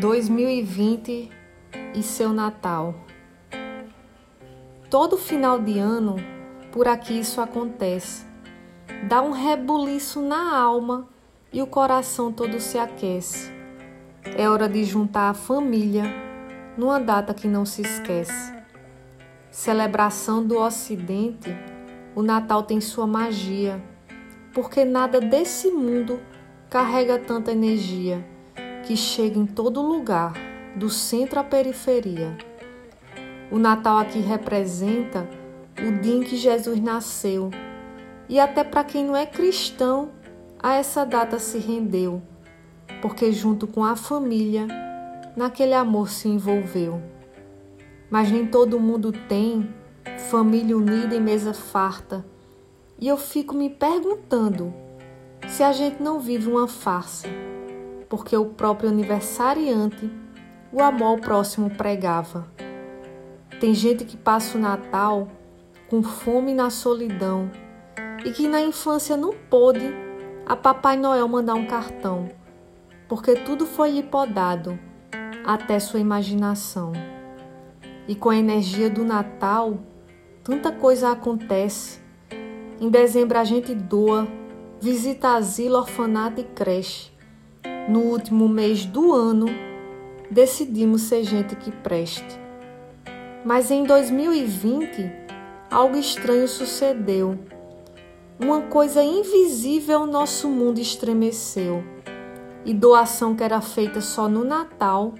2020 e seu Natal. Todo final de ano, por aqui isso acontece. Dá um rebuliço na alma e o coração todo se aquece. É hora de juntar a família numa data que não se esquece. Celebração do Ocidente, o Natal tem sua magia, porque nada desse mundo carrega tanta energia que chega em todo lugar, do centro à periferia. O Natal aqui representa o dia em que Jesus nasceu, e até para quem não é cristão, a essa data se rendeu, porque junto com a família, naquele amor se envolveu. Mas nem todo mundo tem família unida e mesa farta, e eu fico me perguntando se a gente não vive uma farsa porque o próprio aniversariante o amor ao próximo pregava. Tem gente que passa o Natal com fome na solidão e que na infância não pôde a Papai Noel mandar um cartão, porque tudo foi lhe podado até sua imaginação. E com a energia do Natal, tanta coisa acontece. Em dezembro a gente doa, visita asilo, orfanato e creche no último mês do ano, decidimos ser gente que preste. Mas em 2020, algo estranho sucedeu. Uma coisa invisível nosso mundo estremeceu. E doação que era feita só no Natal,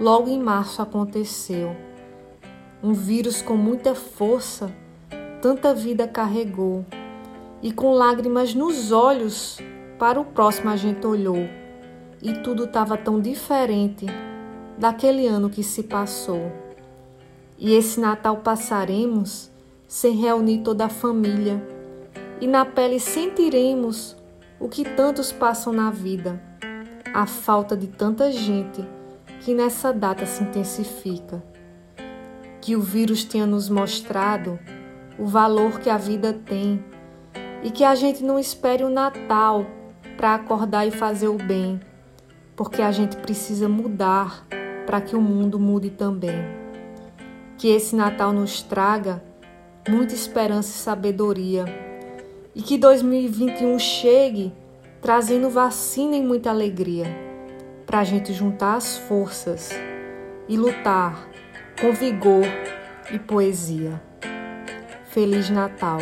logo em março aconteceu. Um vírus com muita força, tanta vida carregou. E com lágrimas nos olhos, para o próximo a gente olhou e tudo estava tão diferente daquele ano que se passou. E esse Natal passaremos sem reunir toda a família, e na pele sentiremos o que tantos passam na vida, a falta de tanta gente que nessa data se intensifica. Que o vírus tenha nos mostrado o valor que a vida tem e que a gente não espere o Natal para acordar e fazer o bem porque a gente precisa mudar para que o mundo mude também. Que esse Natal nos traga muita esperança e sabedoria e que 2021 chegue trazendo vacina e muita alegria para a gente juntar as forças e lutar com vigor e poesia. Feliz Natal!